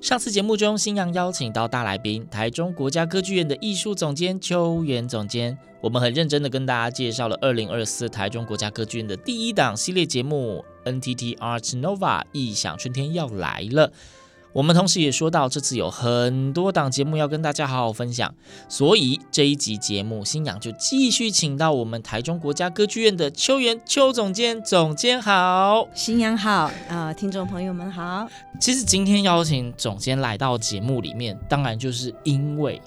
上次节目中，新阳邀请到大来宾，台中国家歌剧院的艺术总监邱元总监，我们很认真的跟大家介绍了二零二四台中国家歌剧院的第一档系列节目 NTT Art Nova 异想春天要来了。我们同时也说到，这次有很多档节目要跟大家好好分享，所以这一集节目，新娘就继续请到我们台中国家歌剧院的邱元邱总监，总监好，新阳好啊、呃，听众朋友们好。其实今天邀请总监来到节目里面，当然就是因为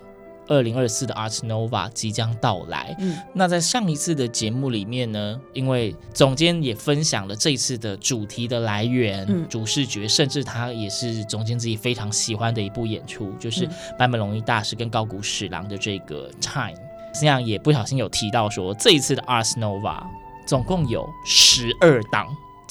二零二四的 Art Nova 即将到来。嗯，那在上一次的节目里面呢，因为总监也分享了这一次的主题的来源、嗯主视觉，甚至他也是总监自己非常喜欢的一部演出，就是坂本龙一大师跟高谷史郎的这个 Time。这样也不小心有提到说，这一次的 Art Nova 总共有十二档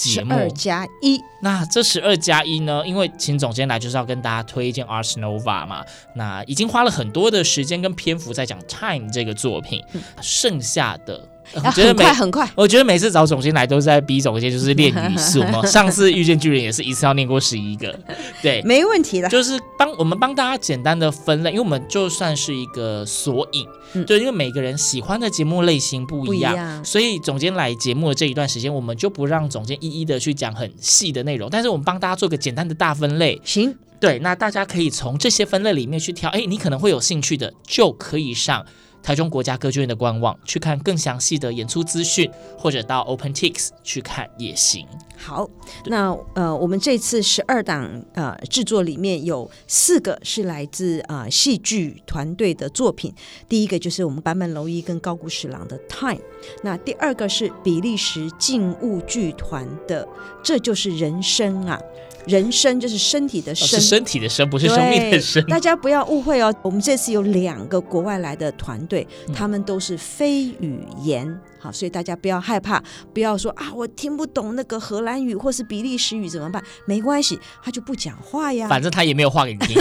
节目，十二加一，那这十二加一呢？因为请总监来就是要跟大家推荐 Ars Nova 嘛，那已经花了很多的时间跟篇幅在讲 Time 这个作品，嗯剩下的。要我觉得每很快很快。我觉得每次找总监来都是在逼总监，就是练语速嘛。上次遇见巨人也是一次要念过十一个，对，没问题的。就是帮我们帮大家简单的分类，因为我们就算是一个索引，嗯就因为每个人喜欢的节目类型不一样，不一样所以总监来节目的这一段时间，我们就不让总监一一的去讲很细的内容，但是我们帮大家做个简单的大分类。行，对，那大家可以从这些分类里面去挑，哎，你可能会有兴趣的，就可以上台中国家歌剧院的官网去看更详细的演出资讯，或者到 OpenTix 去看也行。好。那呃，我们这次十二档呃制作里面有四个是来自呃戏剧团队的作品。第一个就是我们坂本龙一跟高谷史郎的《Time》，那第二个是比利时静物剧团的《这就是人生》啊。人生就是身体的哦生，是身体的生，不是生命的生。大家不要误会哦，我们这次有两个国外来的团队，嗯他们都是非语言，好，所以大家不要害怕，不要说啊，我听不懂那个荷兰语或是比利时语怎么办？没关系，他就不讲话呀。反正他也没有话给你听。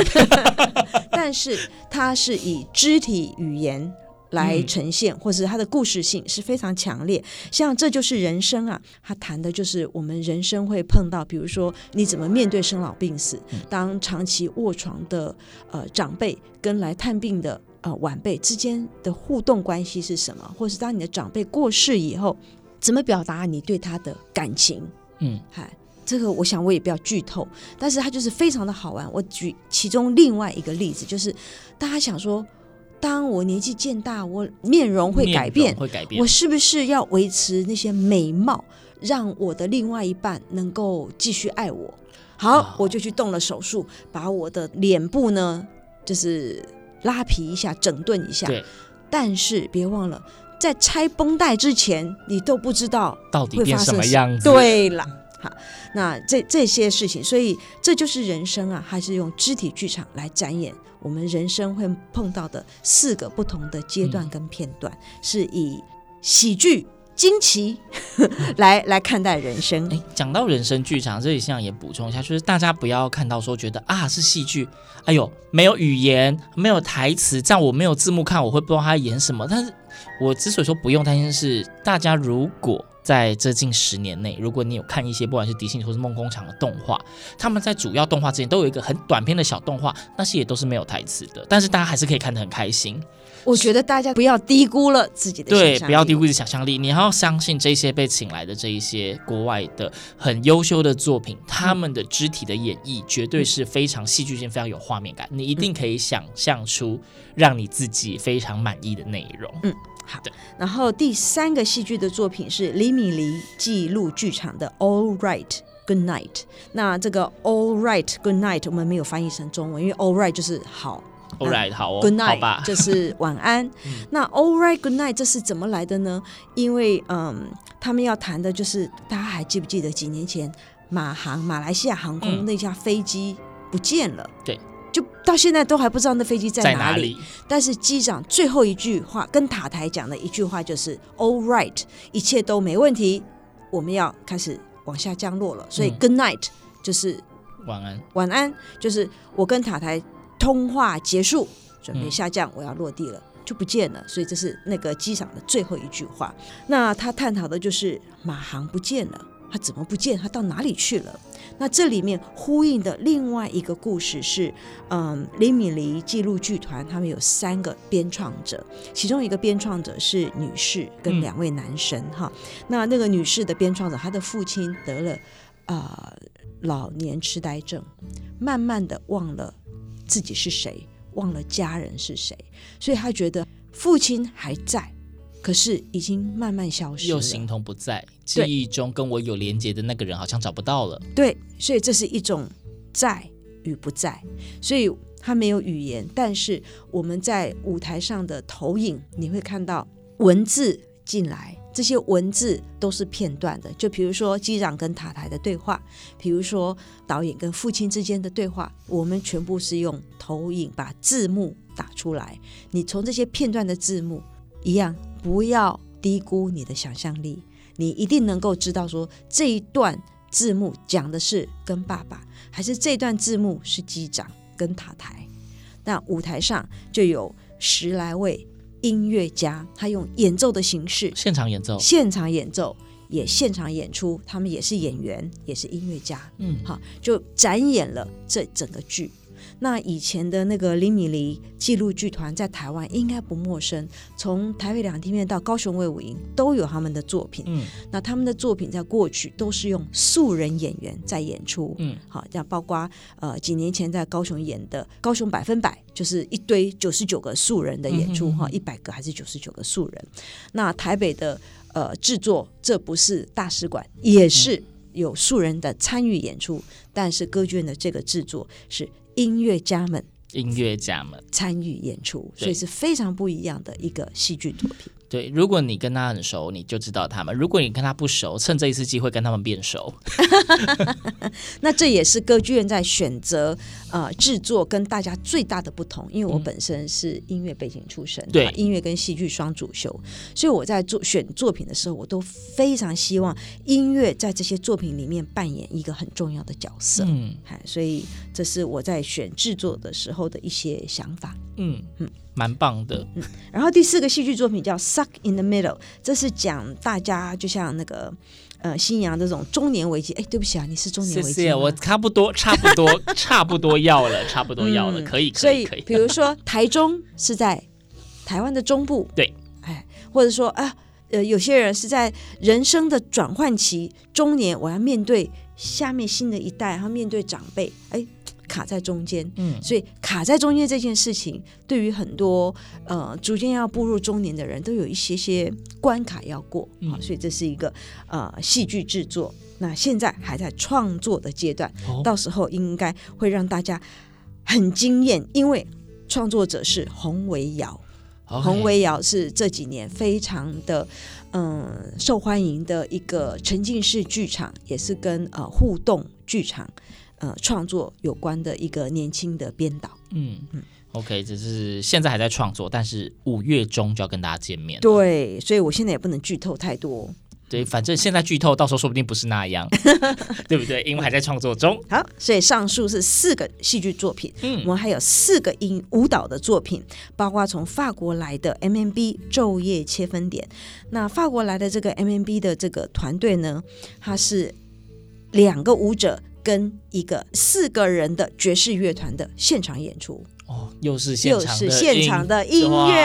但是他是以肢体语言。来呈现，或是他的故事性是非常强烈。像这就是人生啊，他谈的就是我们人生会碰到，比如说你怎么面对生老病死，当长期卧床的呃长辈跟来探病的呃晚辈之间的互动关系是什么，或是当你的长辈过世以后，怎么表达你对他的感情？嗯，嗨，这个我想我也不要剧透，但是它就是非常的好玩。我举其中另外一个例子，就是大家想说。当我年纪渐大，我面容会改变，会改变。我是不是要维持那些美貌，让我的另外一半能够继续爱我？好，哦、我就去动了手术，把我的脸部呢，就是拉皮一下，整顿一下。对。但是别忘了，在拆绷带之前，你都不知道到底变什么样子。对了，好，那这这些事情，所以这就是人生啊，还是用肢体剧场来展演。我们人生会碰到的四个不同的阶段跟片段，嗯、是以喜剧、惊奇 来来看待人生。哎，讲到人生剧场，这里想也补充一下，就是大家不要看到说觉得啊是戏剧，哎呦没有语言、没有台词，这样我没有字幕看，我会不知道他演什么。但是我之所以说不用担心是，大家如果。在这近十年内，如果你有看一些不管是迪士尼或是梦工厂的动画，他们在主要动画之前都有一个很短篇的小动画，那些也都是没有台词的，但是大家还是可以看得很开心。我觉得大家不要低估了自己的想象力对，不要低估自己想象力，你还要相信这些被请来的这一些国外的很优秀的作品，他们的肢体的演绎绝对是非常戏剧性、非常有画面感，你一定可以想象出让你自己非常满意的内容。嗯，好的。然后第三个戏剧的作品是李米黎记录剧场的《All Right Good Night》。那这个《All Right Good Night》我们没有翻译成中文，因为 All Right 就是好。All right，好哦，Good night，好吧，就是晚安。嗯、那 All right, Good night，这是怎么来的呢？因为嗯，他们要谈的就是大家还记不记得几年前马航马来西亚航空那架飞机不见了？对、嗯，就到现在都还不知道那飞机在哪里。哪里，但是机长最后一句话跟塔台讲的一句话就是 All right，一切都没问题，我们要开始往下降落了。所以 Good night 就是晚安，晚安就是我跟塔台。通话结束，准备下降，我要落地了，就不见了。所以这是那个机长的最后一句话。那他探讨的就是马航不见了，他怎么不见？他到哪里去了？那这里面呼应的另外一个故事是，嗯，李米黎纪录剧团他们有三个编创者，其中一个编创者是女士跟两位男生哈、嗯。那那个女士的编创者，她的父亲得了啊、呃、老年痴呆症，慢慢的忘了。自己是谁，忘了家人是谁，所以他觉得父亲还在，可是已经慢慢消失了，又形同不在。记忆中跟我有连接的那个人好像找不到了。对，所以这是一种在与不在，所以他没有语言，但是我们在舞台上的投影，你会看到文字进来。这些文字都是片段的，就比如说机长跟塔台的对话，比如说导演跟父亲之间的对话，我们全部是用投影把字幕打出来。你从这些片段的字幕一样，不要低估你的想象力，你一定能够知道说这一段字幕讲的是跟爸爸，还是这段字幕是机长跟塔台。那舞台上就有十来位。音乐家，他用演奏的形式，现场演奏，现场演奏，也现场演出，他们也是演员，也是音乐家，嗯，好，就展演了这整个剧。那以前的那个李米黎纪录剧团在台湾应该不陌生，从台北两厅院到高雄卫武营都有他们的作品。嗯，那他们的作品在过去都是用素人演员在演出。嗯，好，像包括呃几年前在高雄演的《高雄百分百》，就是一堆九十九个素人的演出哈，一百个还是九十九个素人。那台北的呃制作，这不是大使馆，也是有素人的参与演出，但是歌剧院的这个制作是。音乐家们，音乐家们参与演出，所以是非常不一样的一个戏剧作品。对，如果你跟他很熟，你就知道他们；如果你跟他不熟，趁这一次机会跟他们变熟。那这也是歌剧院在选择呃制作跟大家最大的不同，因为我本身是音乐背景出身，对、嗯、音乐跟戏剧双主修，所以我在做选作品的时候，我都非常希望音乐在这些作品里面扮演一个很重要的角色。嗯，所以这是我在选制作的时候的一些想法。嗯嗯。蛮棒的，嗯，然后第四个戏剧作品叫《Suck in the Middle》，这是讲大家就像那个呃新阳这种中年危机。哎，对不起啊，你是中年危机，谢谢，我差不多，差不多，差不多要了，差不多要了，可以，可以，可以。比如说台中是在台湾的中部，对，哎，或者说啊，呃，有些人是在人生的转换期，中年，我要面对下面新的一代，然后面对长辈，哎。卡在中间，嗯，所以卡在中间这件事情，对于很多呃逐渐要步入中年的人都有一些些关卡要过，嗯，所以这是一个呃戏剧制作，那现在还在创作的阶段，哦，到时候应该会让大家很惊艳，因为创作者是洪维尧，洪维尧是这几年非常的嗯、呃、受欢迎的一个沉浸式剧场，也是跟呃互动剧场。呃，创作有关的一个年轻的编导，嗯嗯，OK，只是现在还在创作，但是五月中就要跟大家见面。对，所以我现在也不能剧透太多。对，反正现在剧透，到时候说不定不是那样，对不对？因为还在创作中。好，所以上述是四个戏剧作品，嗯，我们还有四个音舞蹈的作品，包括从法国来的 MMB 昼夜切分点。那法国来的这个 MMB 的这个团队呢，它是两个舞者。跟一个四个人的爵士乐团的现场演出。哦，又是现场的又是现场的音乐，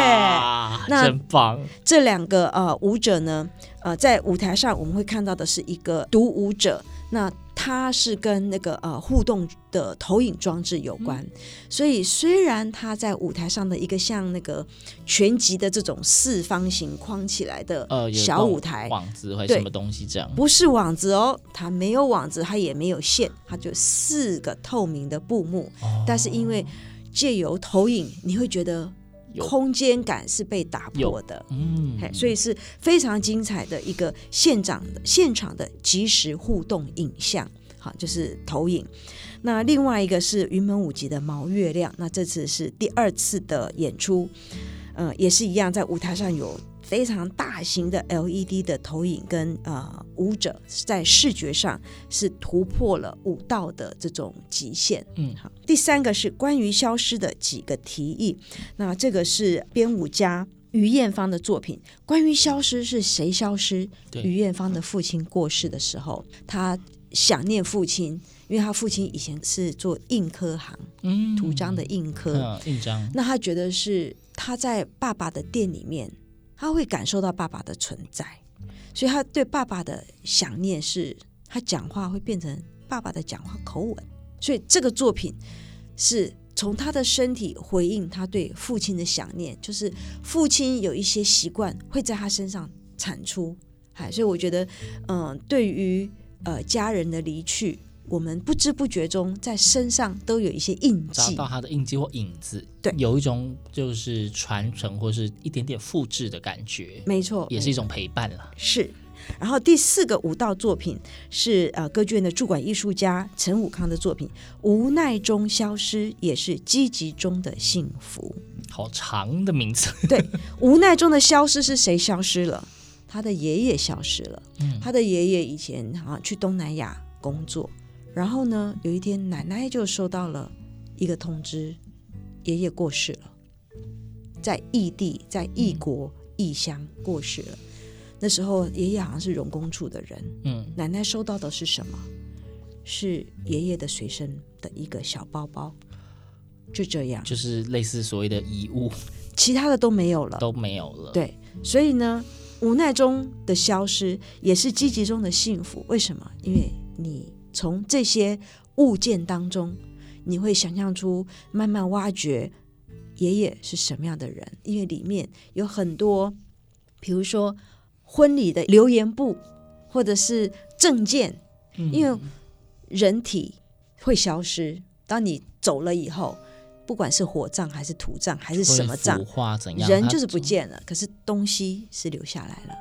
那真棒！这两个呃舞者呢，呃，在舞台上我们会看到的是一个独舞者，那他是跟那个呃互动的投影装置有关，嗯、所以虽然他在舞台上的一个像那个全集的这种四方形框起来的小舞台，呃、网子或什么东西这样，不是网子哦，它没有网子，它也没有线，它就四个透明的布幕，哦、但是因为借由投影，你会觉得空间感是被打破的，嗯，所以是非常精彩的一个现场的现场的即时互动影像，好，就是投影。那另外一个是云门舞集的毛月亮，那这次是第二次的演出，呃，也是一样，在舞台上有。非常大型的 LED 的投影跟呃舞者在视觉上是突破了舞蹈的这种极限。嗯，好。第三个是关于消失的几个提议，那这个是编舞家于艳芳的作品。关于消失是谁消失？于艳芳的父亲过世的时候，他想念父亲，因为他父亲以前是做印刻行，嗯，图章的印刻，嗯，印章。那他觉得是他在爸爸的店里面。他会感受到爸爸的存在，所以他对爸爸的想念是，他讲话会变成爸爸的讲话口吻。所以这个作品是从他的身体回应他对父亲的想念，就是父亲有一些习惯会在他身上产出。哎，所以我觉得，嗯，对于呃家人的离去。我们不知不觉中在身上都有一些印记，找到他的印记或影子，对，有一种就是传承或是一点点复制的感觉，没错，也是一种陪伴了。是，然后第四个舞蹈作品是呃歌剧院的驻馆艺术家陈武康的作品，无奈中消失，也是积极中的幸福。好长的名字，对，无奈中的消失是谁消失了？他的爷爷消失了，嗯，他的爷爷以前好像去东南亚工作。然后呢，有一天奶奶就收到了一个通知，爷爷过世了，在异地，在异国异乡过世了。那时候爷爷好像是荣工处的人，嗯，奶奶收到的是什么？是爷爷的随身的一个小包包，就这样，就是类似所谓的遗物，其他的都没有了，都没有了。对，所以呢，无奈中的消失也是积极中的幸福。为什么？因为你。从这些物件当中，你会想象出慢慢挖掘爷爷是什么样的人，因为里面有很多，比如说婚礼的留言簿，或者是证件，因为人体会消失，当你走了以后，不管是火葬还是土葬还是什么葬，人就是不见了，可是东西是留下来了。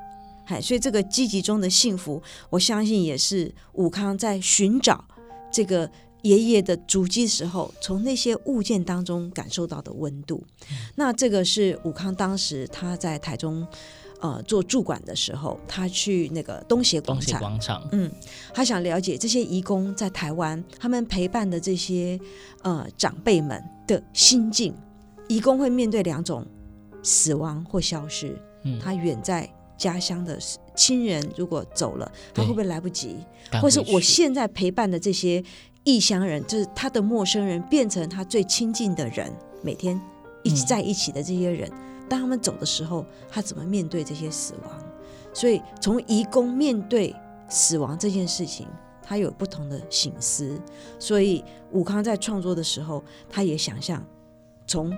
嗨，所以这个积极中的幸福，我相信也是武康在寻找这个爷爷的足迹时候，从那些物件当中感受到的温度。嗯、那这个是武康当时他在台中呃做驻馆的时候，他去那个东协广场，广场，嗯，他想了解这些移工在台湾他们陪伴的这些呃长辈们的心境。移工会面对两种死亡或消失，嗯，他远在。家乡的亲人如果走了，他会不会来不及？或是我现在陪伴的这些异乡人，就是他的陌生人，变成他最亲近的人，每天一起在一起的这些人，嗯、当他们走的时候，他怎么面对这些死亡？所以从移工面对死亡这件事情，他有不同的醒思。所以武康在创作的时候，他也想象从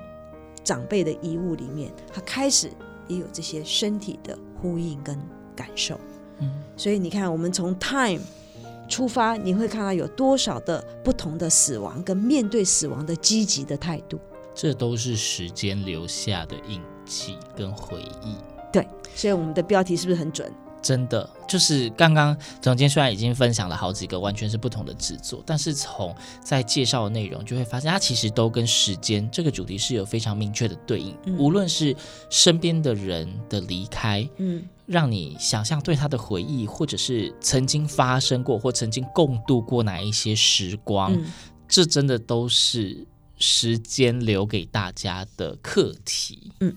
长辈的遗物里面，他开始也有这些身体的。呼应跟感受，嗯，所以你看，我们从 time 出发，你会看到有多少的不同的死亡跟面对死亡的积极的态度，这都是时间留下的印记跟回忆。对，所以我们的标题是不是很准？真的就是刚刚总监虽然已经分享了好几个完全是不同的制作，但是从在介绍的内容就会发现，它其实都跟时间这个主题是有非常明确的对应。嗯、无论是身边的人的离开，嗯，让你想象对他的回忆，或者是曾经发生过或曾经共度过哪一些时光，嗯、这真的都是时间留给大家的课题。嗯。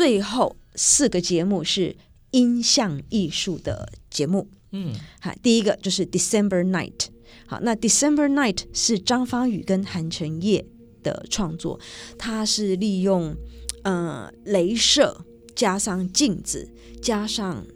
最后四个节目是音像艺术的节目。嗯，好，第一个就是 December Night。好，那 December Night 是张芳语跟韩承业的创作，它是利用呃镭射加上镜子加上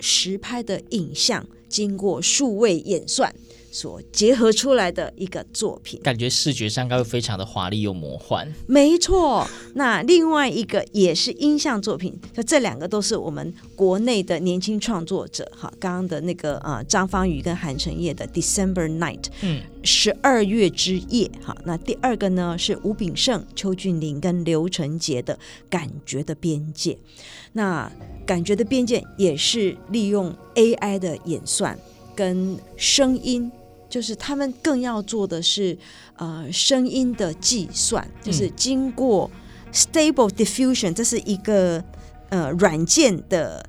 实拍的影像，经过数位演算。所结合出来的一个作品，感觉视觉上应该会非常的华丽又魔幻。没错，那另外一个也是音像作品，就这两个都是我们国内的年轻创作者。哈，刚刚的那个呃张芳语跟韩承业的《December Night》，嗯，十二月之夜。哈，那第二个呢是吴炳胜、邱俊霖跟刘成杰的《感觉的边界》。那《感觉的边界》也是利用 AI 的演算跟声音。就是他们更要做的是，呃，声音的计算，就是经过 Stable Diffusion，这是一个呃软件的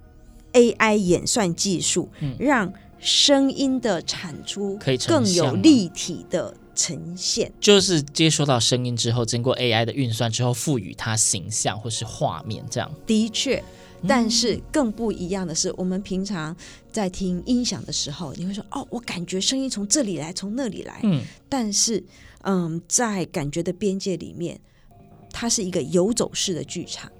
AI 演算技术，让声音的产出可以更有立体的呈现。就是接收到声音之后，经过 AI 的运算之后，赋予它形象或是画面，这样。的确。但是更不一样的是，我们平常在听音响的时候，你会说：“哦，我感觉声音从这里来，从那里来。”嗯。但是，嗯，在感觉的边界里面，它是一个游走式的剧场。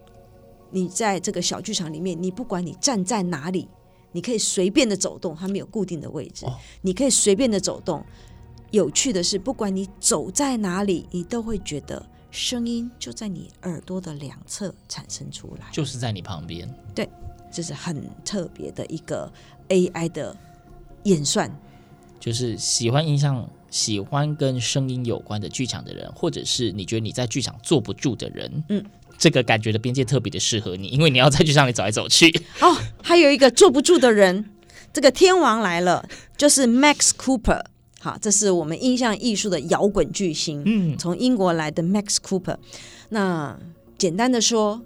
你在这个小剧场里面，你不管你站在哪里，你可以随便的走动，它没有固定的位置。哦。你可以随便的走动。有趣的是，不管你走在哪里，你都会觉得。声音就在你耳朵的两侧产生出来，就是在你旁边。对，这是很特别的一个 AI 的演算。就是喜欢音像、喜欢跟声音有关的剧场的人，或者是你觉得你在剧场坐不住的人，嗯，这个感觉的边界特别的适合你，因为你要在剧场里走来走去。哦，还有一个坐不住的人，这个天王来了，就是 Max Cooper。好，这是我们印象艺术的摇滚巨星，嗯，从英国来的 Max Cooper。那简单的说，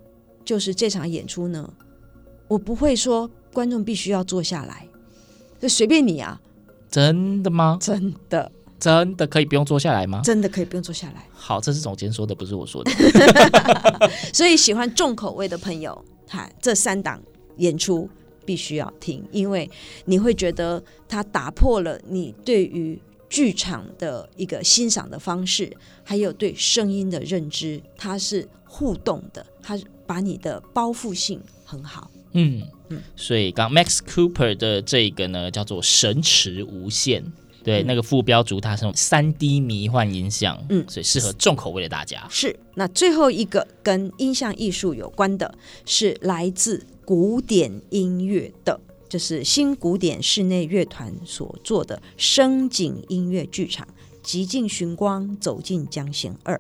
就是这场演出呢，我不会说观众必须要坐下来，就随便你啊。真的吗？真的，真的可以不用坐下来吗？真的可以不用坐下来。好，这是总监说的，不是我说的。所以喜欢重口味的朋友，哈，这三档演出。必须要听，因为你会觉得它打破了你对于剧场的一个欣赏的方式，还有对声音的认知，它是互动的，它把你的包覆性很好。嗯嗯，所以刚 Max Cooper 的这个呢叫做神池无限，对，嗯、那个副标主它是用三 D 迷幻音像，嗯，所以适合重口味的大家。是，那最后一个跟音像艺术有关的是来自。古典音乐的，就是新古典室内乐团所做的声景音乐剧场《极尽寻光走进江贤二》。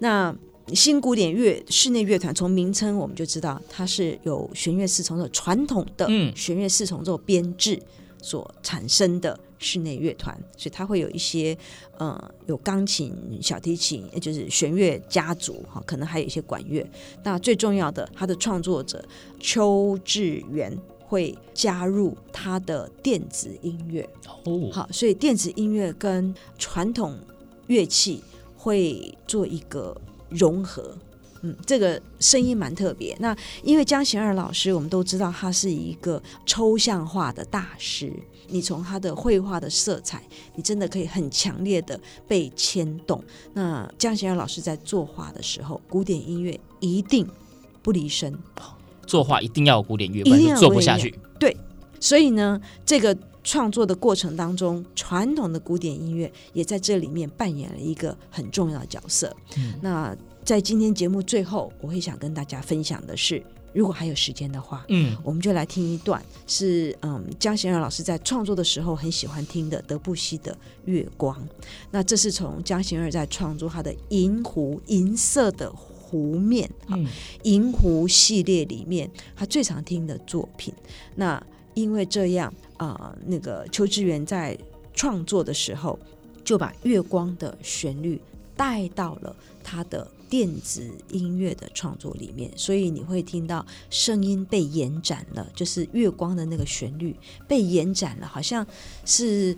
那新古典乐室内乐团从名称我们就知道，它是有弦乐四重奏传统的弦乐四重奏编制所产生的室内乐团，所以它会有一些呃有钢琴、小提琴，也就是弦乐家族哈，可能还有一些管乐。那最重要的，它的创作者邱志源会加入他的电子音乐哦，好，所以电子音乐跟传统乐器会做一个融合。嗯，这个声音蛮特别。那因为江贤二老师，我们都知道他是一个抽象化的大师。你从他的绘画的色彩，你真的可以很强烈的被牵动。那江贤二老师在作画的时候，古典音乐一定不离身。作画一定要有古典乐，不然做不下去。对，所以呢，这个创作的过程当中，传统的古典音乐也在这里面扮演了一个很重要的角色。嗯，那。在今天节目最后，我会想跟大家分享的是，如果还有时间的话，嗯，我们就来听一段是嗯江贤二老师在创作的时候很喜欢听的德布西的《月光》。那这是从江贤二在创作他的银湖银色的湖面，嗯，银湖系列里面他最常听的作品。那因为这样啊、呃，那个邱志源在创作的时候就把月光的旋律带到了他的。电子音乐的创作里面，所以你会听到声音被延展了，就是月光的那个旋律被延展了，好像是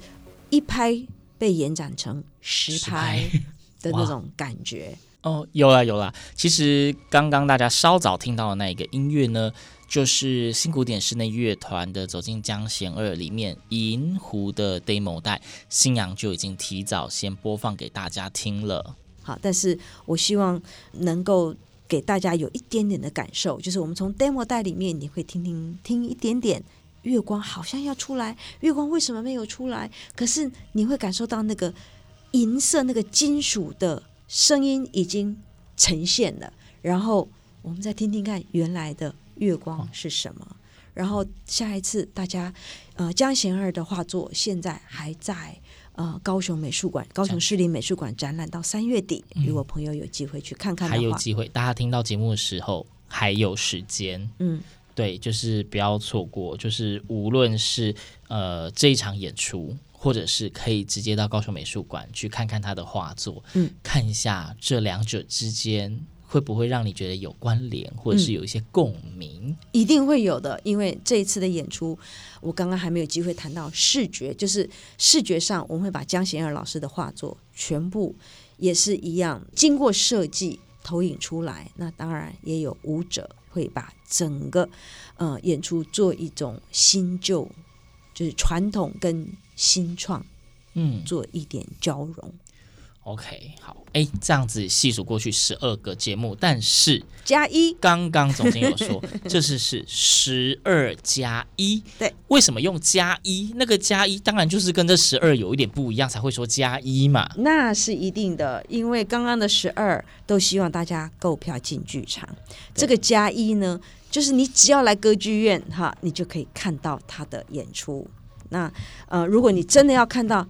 一拍被延展成十拍 的那种感觉。哦，有啦有啦。其实刚刚大家稍早听到的那一个音乐呢，就是新古典室内乐团的《走进江贤二》里面《银湖》的 demo 带，新阳就已经提早先播放给大家听了。好，但是我希望能够给大家有一点点的感受，就是我们从 demo 带里面，你会听听听一点点月光，好像要出来，月光为什么没有出来？可是你会感受到那个银色、那个金属的声音已经呈现了。然后我们再听听看原来的月光是什么。然后下一次大家，呃，江贤二的画作现在还在。呃，高雄美术馆、高雄市立美术馆展览到三月底，如果朋友有机会去看看的话，还有机会，大家听到节目的时候还有时间，嗯，对，就是不要错过，就是无论是呃这一场演出，或者是可以直接到高雄美术馆去看看他的画作，嗯，看一下这两者之间。会不会让你觉得有关联，或者是有一些共鸣？嗯，一定会有的，因为这一次的演出，我刚刚还没有机会谈到视觉，就是视觉上，我们会把江贤二老师的画作全部也是一样经过设计投影出来。那当然也有舞者会把整个呃演出做一种新旧，就是传统跟新创，嗯，做一点交融。OK，好，哎，这样子细数过去十二个节目，但是加一，刚刚总经有说 这是是十二加一，对，为什么用加一？那个加一当然就是跟这十二有一点不一样，才会说加一嘛。那是一定的，因为刚刚的十二都希望大家购票进剧场，这个加一呢，就是你只要来歌剧院哈，你就可以看到他的演出。那呃，如果你真的要看到。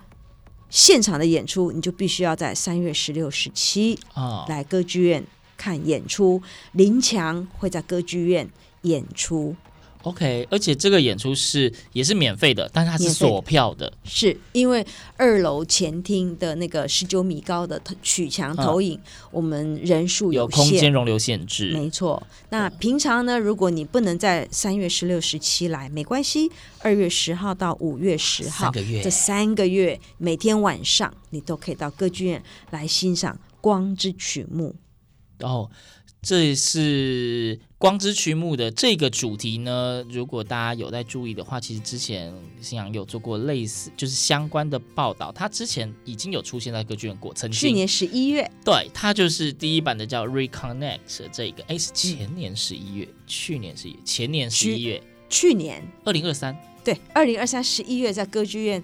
现场的演出，你就必须要在三月十六、十七来歌剧院看演出。林强会在歌剧院演出。OK，而且这个演出是也是免费的，但是它是锁票的，是因为二楼前厅的那个十九米高的曲墙投影，嗯、我们人数有，有空间容留限制，没错。那平常呢，如果你不能在三月十六、十七来，没关系，二月十号到五月十号，三这三个月每天晚上你都可以到歌剧院来欣赏《光之曲目》哦。这是光之曲目的这个主题呢。如果大家有在注意的话，其实之前新阳有做过类似就是相关的报道。他之前已经有出现在歌剧院过，曾经去年十一月，对，他就是第一版的叫 Reconnect 这个，哎，是前年十一月，嗯、去年十一月，前年十一月，去年二零二三，对，二零二三十一月在歌剧院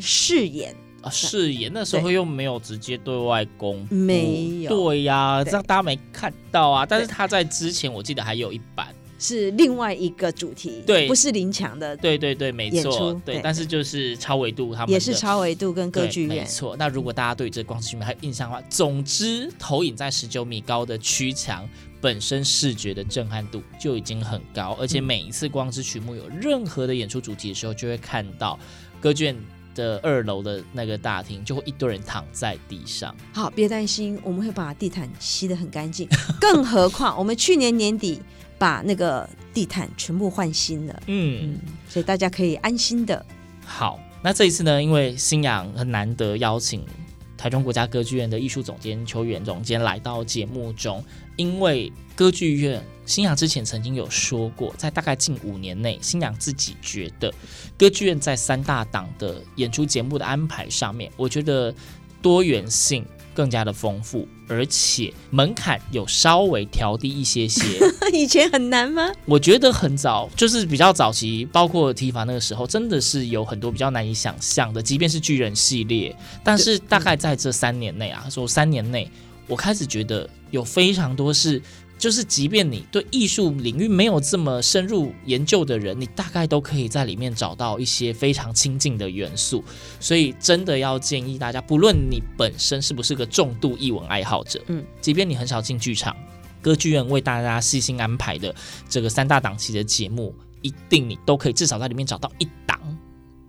试演。啊，是耶，那时候又没有直接对外公布，没有，对呀、啊，这样大家没看到啊。但是他在之前，我记得还有一版是另外一个主题，对，不是林强的，对对对，没错，对，对，但是就是超维度他们也是超维度跟歌剧院，没错。那如果大家对这光之曲目还有印象的话，总之投影在十九米高的曲墙本身视觉的震撼度就已经很高，而且每一次光之曲目有任何的演出主题的时候，就会看到歌剧院。的二楼的那个大厅，就会一堆人躺在地上。好，别担心，我们会把地毯吸得很干净。更何况，我们去年年底把那个地毯全部换新了。嗯，嗯，所以大家可以安心的。好，那这一次呢，因为新阳很难得邀请台中国家歌剧院的艺术总监邱元总监来到节目中，因为歌剧院。新阳之前曾经有说过，在大概近五年内，新阳自己觉得歌剧院在三大档的演出节目的安排上面，我觉得多元性更加的丰富，而且门槛有稍微调低一些些。以前很难吗？我觉得很早，就是比较早期，包括提法那个时候，真的是有很多比较难以想象的，即便是巨人系列。但是大概在这三年内啊，说三年内，我开始觉得有非常多是。就是，即便你对艺术领域没有这么深入研究的人，你大概都可以在里面找到一些非常亲近的元素。所以，真的要建议大家，不论你本身是不是个重度艺文爱好者，嗯，即便你很少进剧场，歌剧院为大家细心安排的这个三大档期的节目，一定你都可以至少在里面找到一档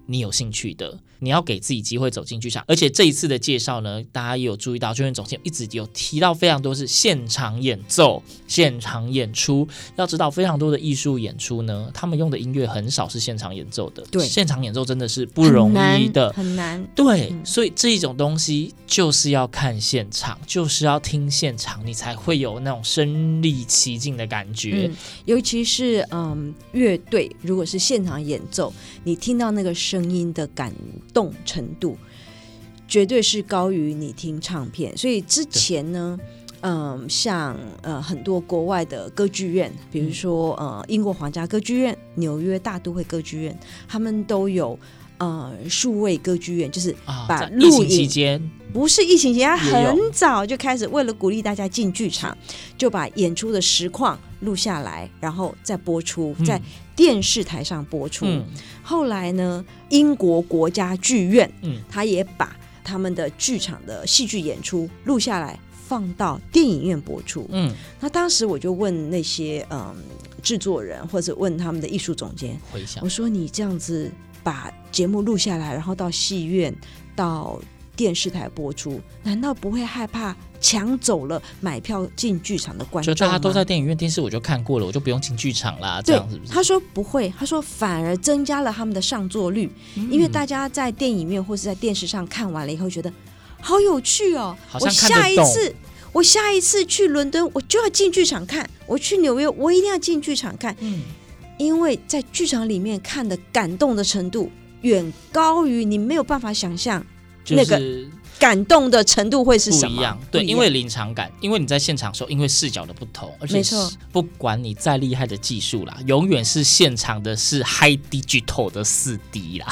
你有兴趣的。你要给自己机会走进剧场。而且这一次的介绍呢，大家也有注意到，剧院总监一直有提到非常多是现场演奏、现场演出。要知道，非常多的艺术演出呢，他们用的音乐很少是现场演奏的。对，现场演奏真的是不容易的，很难。对，嗯、所以这一种东西就是要看现场，就是要听现场，你才会有那种身临其境的感觉。嗯、尤其是嗯，乐队如果是现场演奏，你听到那个声音的感动程度，绝对是高于你听唱片。所以之前呢，嗯，像呃很多国外的歌剧院，比如说呃英国皇家歌剧院、纽约大都会歌剧院，他们都有。呃，数位歌剧院就是把录影期间不是疫情期间，很早就开始为了鼓励大家进剧场，就把演出的实况录下来，然后再播出，在电视台上播出。嗯、后来呢，英国国家剧院，嗯，他也把他们的剧场的戏剧演出录下来，放到电影院播出。嗯，那当时我就问那些嗯制作人，或者问他们的艺术总监，回想我说你这样子。把节目录下来，然后到戏院、到电视台播出，难道不会害怕抢走了买票进剧场的观众？就大家都在电影院、电视，我就看过了，我就不用进剧场啦。这样是不是？他说不会，他说反而增加了他们的上座率，嗯、因为大家在电影院或是在电视上看完了以后，觉得好有趣哦。我下一次，我下一次去伦敦，我就要进剧场看；我去纽约，我一定要进剧场看。嗯。因为在剧场里面看的感动的程度远高于你没有办法想象，那个感动的程度会是什么？不一样，对，因为临场感，因为你在现场的时候，因为视角的不同，而且没错，不管你再厉害的技术啦，永远是现场的是 high digital 的四 D 啦。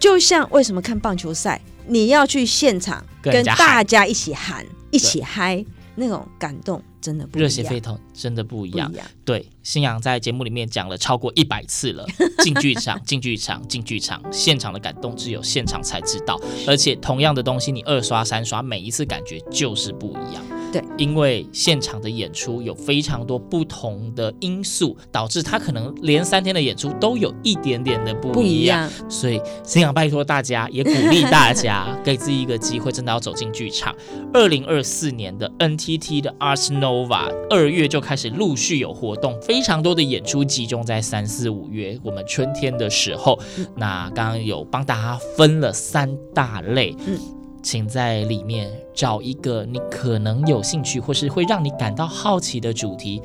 就像为什么看棒球赛，你要去现场跟大家一起喊，一起嗨，那种感动。真的不热血沸腾，真的不一样。一样对，新阳在节目里面讲了超过一百次了，进剧场，进剧场，进剧场，现场的感动只有现场才知道。而且同样的东西，你二刷三刷，每一次感觉就是不一样。对，因为现场的演出有非常多不同的因素，导致他可能连三天的演出都有一点点的不一样。一样，所以新阳拜托大家，也鼓励大家给自己一个机会，真的要走进剧场。二零二四年的 NTT 的 Ars Nova 二月就开始陆续有活动，非常多的演出集中在三四五月，我们春天的时候。嗯、那刚刚有帮大家分了三大类。嗯。请在里面找一个你可能有兴趣，或是会让你感到好奇的主题，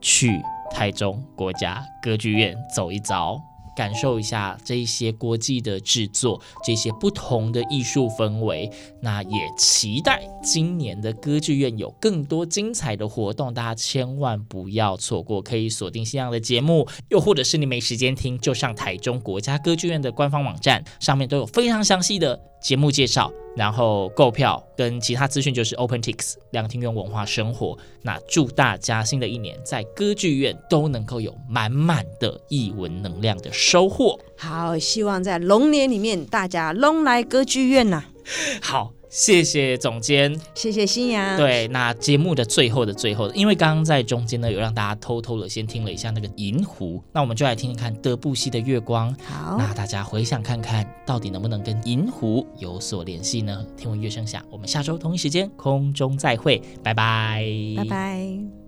去台中国家歌剧院走一遭。感受一下这些国际的制作，这些不同的艺术氛围。那也期待今年的歌剧院有更多精彩的活动，大家千万不要错过。可以锁定新浪的节目，又或者是你没时间听，就上台中国家歌剧院的官方网站，上面都有非常详细的节目介绍。然后购票跟其他资讯就是 OpenTix 两厅院文化生活。那祝大家新的一年在歌剧院都能够有满满的艺文能量的收获。好，希望在龙年里面大家龙来歌剧院呐、啊。好。谢谢总监，谢谢新阳。对，那节目的最后的最后，因为刚刚在中间呢，有让大家偷偷的先听了一下那个银狐，那我们就来听听看德布西的月光。好，那大家回想看看到底能不能跟银狐有所联系呢？听闻乐声响，我们下周同一时间空中再会，拜拜，拜拜。